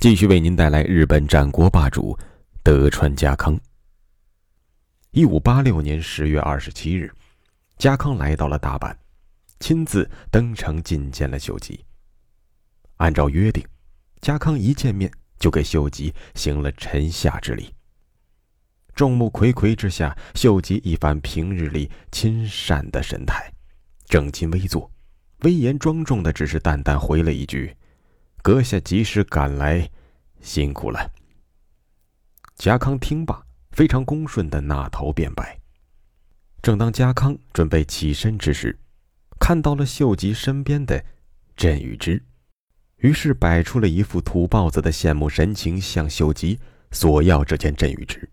继续为您带来日本战国霸主德川家康。一五八六年十月二十七日，家康来到了大阪，亲自登城觐见了秀吉。按照约定，家康一见面就给秀吉行了臣下之礼。众目睽睽之下，秀吉一反平日里亲善的神态，正襟危坐，威严庄重的，只是淡淡回了一句。阁下及时赶来，辛苦了。家康听罢，非常恭顺的纳头便拜。正当家康准备起身之时，看到了秀吉身边的镇宇之，于是摆出了一副土包子的羡慕神情，向秀吉索要这件镇宇之。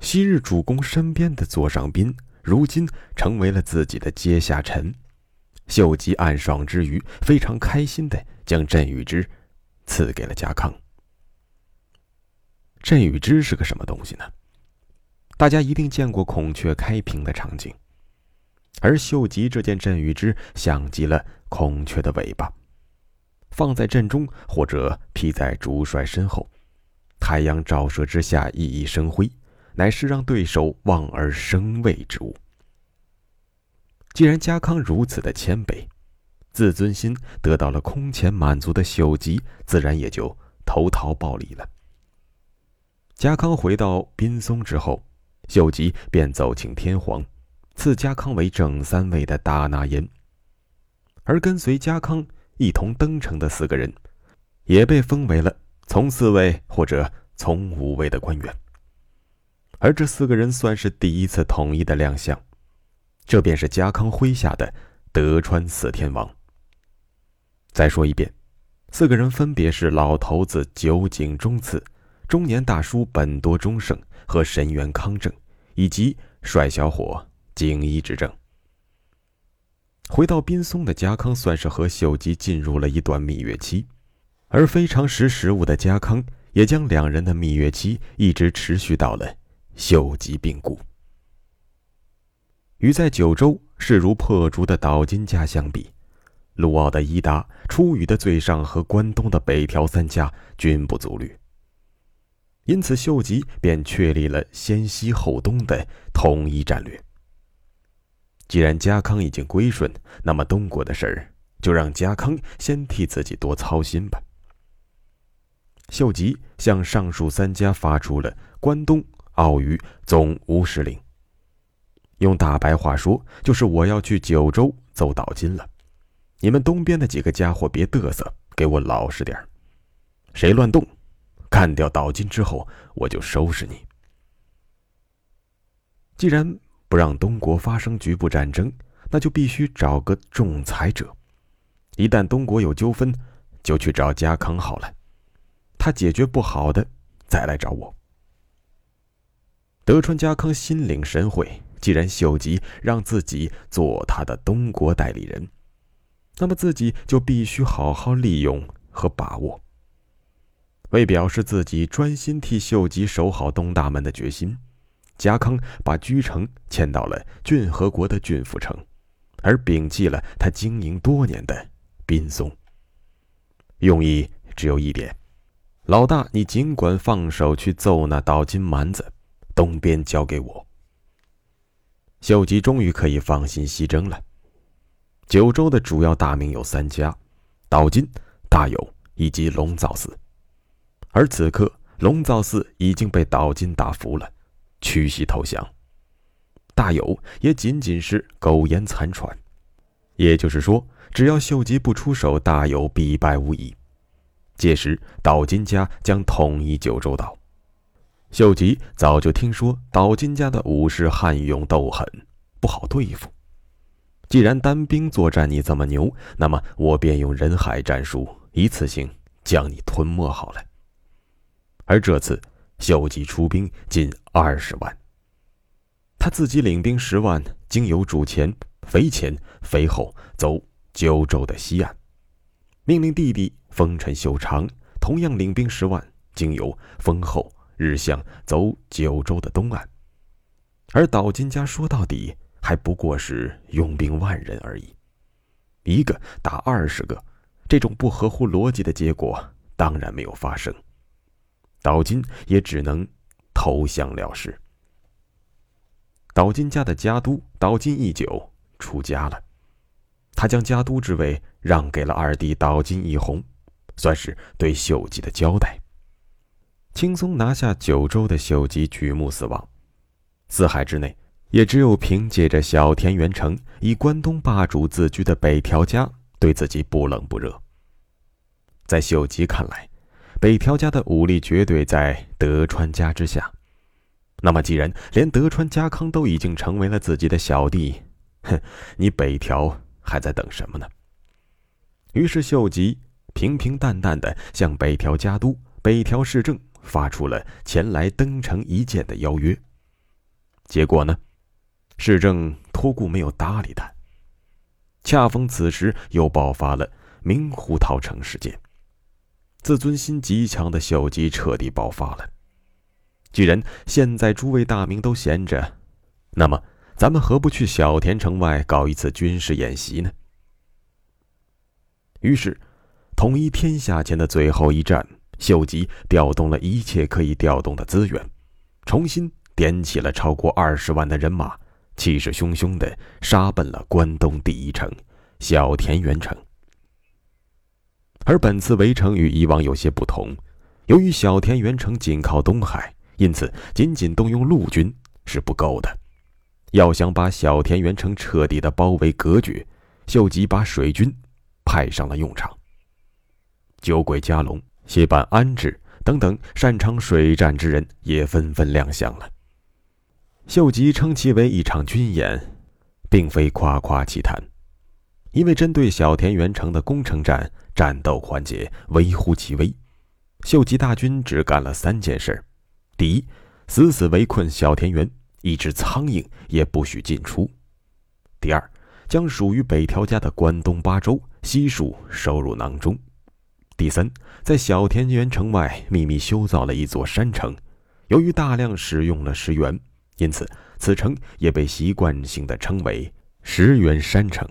昔日主公身边的座上宾，如今成为了自己的阶下臣。秀吉暗爽之余，非常开心的将镇宇之赐给了家康。镇宇之是个什么东西呢？大家一定见过孔雀开屏的场景，而秀吉这件镇宇之像极了孔雀的尾巴，放在阵中或者披在主帅身后，太阳照射之下熠熠生辉，乃是让对手望而生畏之物。既然家康如此的谦卑，自尊心得到了空前满足的秀吉，自然也就投桃报李了。家康回到滨松之后，秀吉便奏请天皇，赐家康为正三位的大纳言。而跟随家康一同登城的四个人，也被封为了从四位或者从五位的官员。而这四个人算是第一次统一的亮相。这便是家康麾下的德川四天王。再说一遍，四个人分别是老头子酒井忠次、中年大叔本多忠胜和神原康正，以及帅小伙井伊之正。回到滨松的家康算是和秀吉进入了一段蜜月期，而非常识时务的家康也将两人的蜜月期一直持续到了秀吉病故。与在九州势如破竹的岛津家相比，陆奥的伊达、出羽的最上和关东的北条三家均不足虑。因此，秀吉便确立了先西后东的统一战略。既然家康已经归顺，那么东国的事儿就让家康先替自己多操心吧。秀吉向上述三家发出了关东、奥羽总务使令。用大白话说，就是我要去九州奏岛津了。你们东边的几个家伙别嘚瑟，给我老实点谁乱动，干掉岛津之后，我就收拾你。既然不让东国发生局部战争，那就必须找个仲裁者。一旦东国有纠纷，就去找家康好了。他解决不好的，再来找我。德川家康心领神会。既然秀吉让自己做他的东国代理人，那么自己就必须好好利用和把握。为表示自己专心替秀吉守好东大门的决心，家康把居城迁到了骏河国的骏府城，而摒弃了他经营多年的滨松。用意只有一点：老大，你尽管放手去揍那岛津蛮子，东边交给我。秀吉终于可以放心西征了。九州的主要大名有三家：岛津、大友以及龙造寺。而此刻，龙造寺已经被岛津打服了，屈膝投降；大友也仅仅是苟延残喘。也就是说，只要秀吉不出手，大有必败无疑。届时，岛津家将统一九州岛。秀吉早就听说岛津家的武士悍勇斗狠，不好对付。既然单兵作战你这么牛，那么我便用人海战术，一次性将你吞没好了。而这次，秀吉出兵近二十万，他自己领兵十万，经由主前、肥前、肥后走九州的西岸，命令弟弟丰臣秀长同样领兵十万，经由丰后、日向走九州的东岸。而岛津家说到底还不过是拥兵万人而已，一个打二十个，这种不合乎逻辑的结果当然没有发生。岛津也只能投降了事。岛津家的家督岛津义久出家了，他将家督之位让给了二弟岛津义弘，算是对秀吉的交代。轻松拿下九州的秀吉举目四望，四海之内也只有凭借着小田原城以关东霸主自居的北条家对自己不冷不热。在秀吉看来。北条家的武力绝对在德川家之下，那么既然连德川家康都已经成为了自己的小弟，哼，你北条还在等什么呢？于是秀吉平平淡淡的向北条家督北条氏政发出了前来登城一见的邀约。结果呢，市政托顾没有搭理他。恰逢此时又爆发了明湖桃城事件。自尊心极强的秀吉彻底爆发了。既然现在诸位大名都闲着，那么咱们何不去小田城外搞一次军事演习呢？于是，统一天下前的最后一战，秀吉调动了一切可以调动的资源，重新点起了超过二十万的人马，气势汹汹的杀奔了关东第一城——小田原城。而本次围城与以往有些不同，由于小田原城紧靠东海，因此仅仅动用陆军是不够的。要想把小田原城彻底的包围隔绝，秀吉把水军派上了用场。酒鬼加隆、谢办安置等等擅长水战之人也纷纷亮相了。秀吉称其为一场军演，并非夸夸其谈，因为针对小田原城的攻城战。战斗环节微乎其微，秀吉大军只干了三件事：第一，死死围困小田园，一只苍蝇也不许进出；第二，将属于北条家的关东八州悉数收入囊中；第三，在小田园城外秘密修造了一座山城，由于大量使用了石原，因此此城也被习惯性的称为石原山城。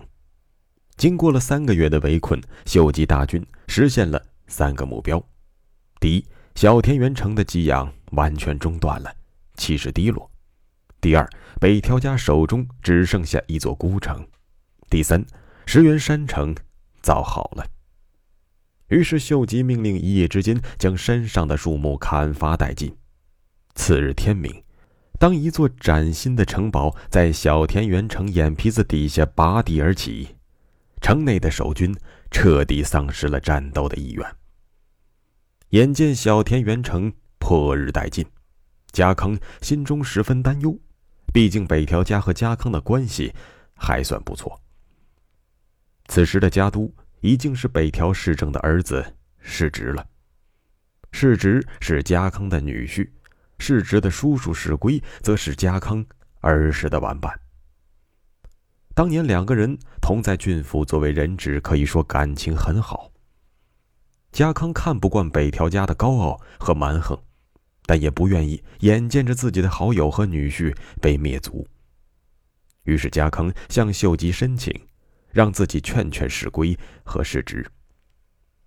经过了三个月的围困，秀吉大军实现了三个目标：第一，小田原城的给养完全中断了，气势低落；第二，北条家手中只剩下一座孤城；第三，石原山城造好了。于是，秀吉命令一夜之间将山上的树木砍伐殆尽。次日天明，当一座崭新的城堡在小田原城眼皮子底下拔地而起。城内的守军彻底丧失了战斗的意愿。眼见小田原城迫日殆尽，家康心中十分担忧。毕竟北条家和家康的关系还算不错。此时的家督已经是北条氏政的儿子世直了。世直是家康的女婿，世直的叔叔世归则是家康儿时的玩伴。当年两个人同在郡府，作为人质，可以说感情很好。家康看不惯北条家的高傲和蛮横，但也不愿意眼见着自己的好友和女婿被灭族。于是家康向秀吉申请，让自己劝劝世归和世直，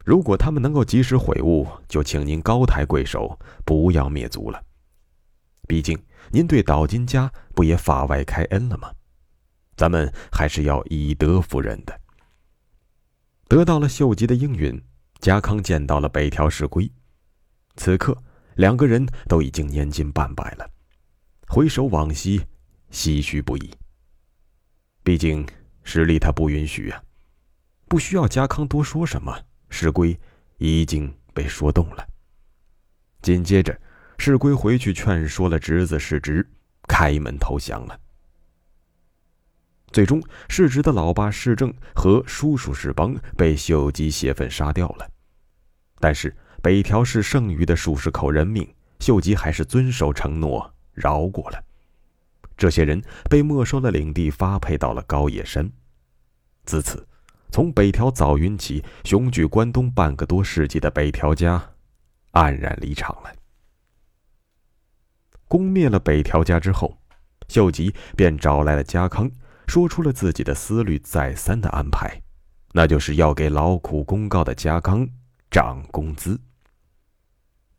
如果他们能够及时悔悟，就请您高抬贵手，不要灭族了。毕竟您对岛津家不也法外开恩了吗？咱们还是要以德服人的。得到了秀吉的应允，家康见到了北条氏规。此刻，两个人都已经年近半百了，回首往昔，唏嘘不已。毕竟实力他不允许啊，不需要家康多说什么，世归已经被说动了。紧接着，世归回去劝说了侄子世直，开门投降了。最终，世直的老爸世正和叔叔世邦被秀吉泄愤杀掉了。但是北条氏剩余的数十口人命，秀吉还是遵守承诺，饶过了。这些人被没收了领地，发配到了高野山。自此，从北条早云起，雄踞关东半个多世纪的北条家，黯然离场了。攻灭了北条家之后，秀吉便找来了家康，说出了自己的思虑再三的安排，那就是要给劳苦功高的家康涨工资。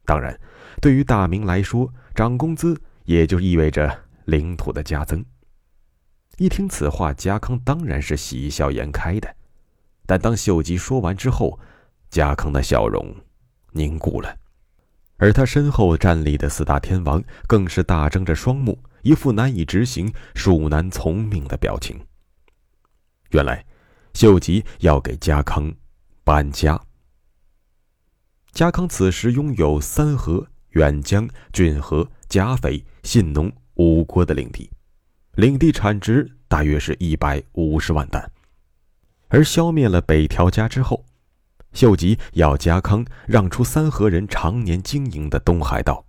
当然，对于大明来说，涨工资也就意味着领土的加增。一听此话，家康当然是喜笑颜开的。但当秀吉说完之后，家康的笑容凝固了。而他身后站立的四大天王更是大睁着双目，一副难以执行、恕难从命的表情。原来，秀吉要给家康搬家。家康此时拥有三河、远江、骏河、甲斐、信浓五国的领地，领地产值大约是一百五十万担。而消灭了北条家之后。秀吉要家康让出三河人常年经营的东海道，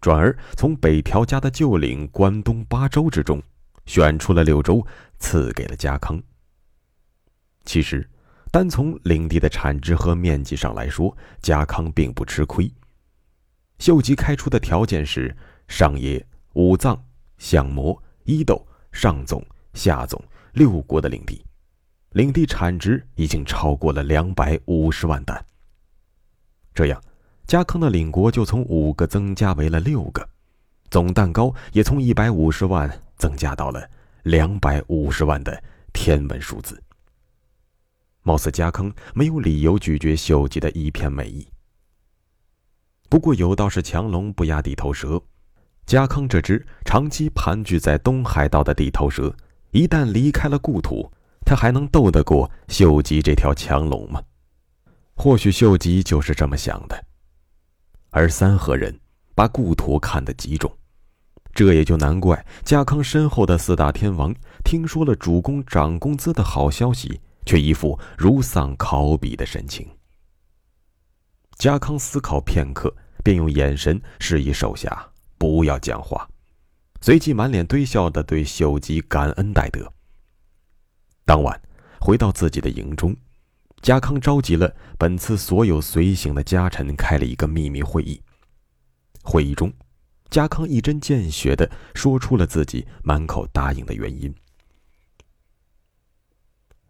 转而从北条家的旧领关东八州之中选出了六州，赐给了家康。其实，单从领地的产值和面积上来说，家康并不吃亏。秀吉开出的条件是上野、武藏、相模、伊豆、上总、下总六国的领地。领地产值已经超过了两百五十万担。这样，家康的领国就从五个增加为了六个，总蛋糕也从一百五十万增加到了两百五十万的天文数字。貌似家康没有理由拒绝秀吉的一片美意。不过有道是强龙不压地头蛇，家康这只长期盘踞在东海道的地头蛇，一旦离开了故土。他还能斗得过秀吉这条强龙吗？或许秀吉就是这么想的。而三河人把故土看得极重，这也就难怪家康身后的四大天王听说了主公涨工资的好消息，却一副如丧考妣的神情。家康思考片刻，便用眼神示意手下不要讲话，随即满脸堆笑的对秀吉感恩戴德。当晚，回到自己的营中，家康召集了本次所有随行的家臣，开了一个秘密会议。会议中，家康一针见血的说出了自己满口答应的原因：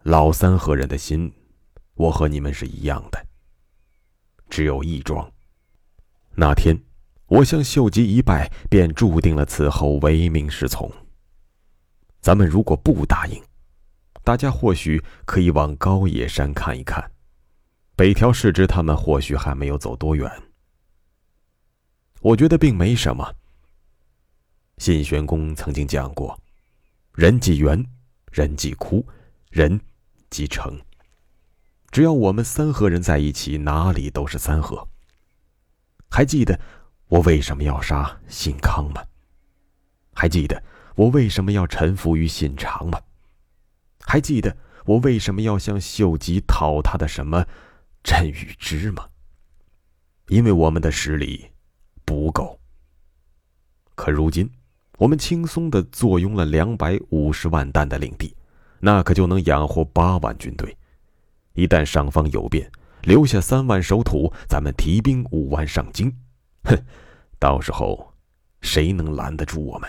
老三和人的心，我和你们是一样的，只有一桩。那天，我向秀吉一拜，便注定了此后唯命是从。咱们如果不答应，大家或许可以往高野山看一看，北条氏之他们或许还没有走多远。我觉得并没什么。信玄公曾经讲过：“人即圆，人即枯，人即成。”只要我们三河人在一起，哪里都是三河。还记得我为什么要杀信康吗？还记得我为什么要臣服于信长吗？还记得我为什么要向秀吉讨他的什么镇与之吗？因为我们的实力不够。可如今，我们轻松的坐拥了两百五十万担的领地，那可就能养活八万军队。一旦上方有变，留下三万守土，咱们提兵五万上京，哼，到时候谁能拦得住我们？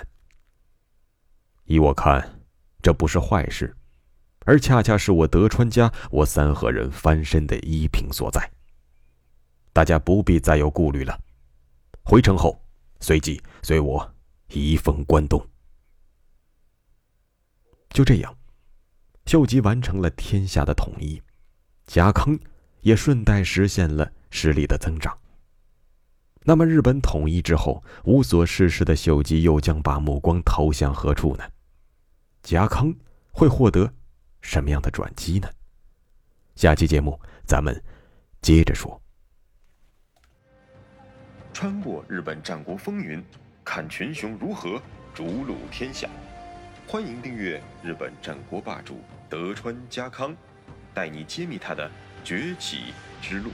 依我看，这不是坏事。而恰恰是我德川家、我三河人翻身的依凭所在。大家不必再有顾虑了。回城后，随即随我移封关东。就这样，秀吉完成了天下的统一，家康也顺带实现了实力的增长。那么，日本统一之后，无所事事的秀吉又将把目光投向何处呢？家康会获得？什么样的转机呢？下期节目咱们接着说。穿过日本战国风云，看群雄如何逐鹿天下。欢迎订阅日本战国霸主德川家康，带你揭秘他的崛起之路。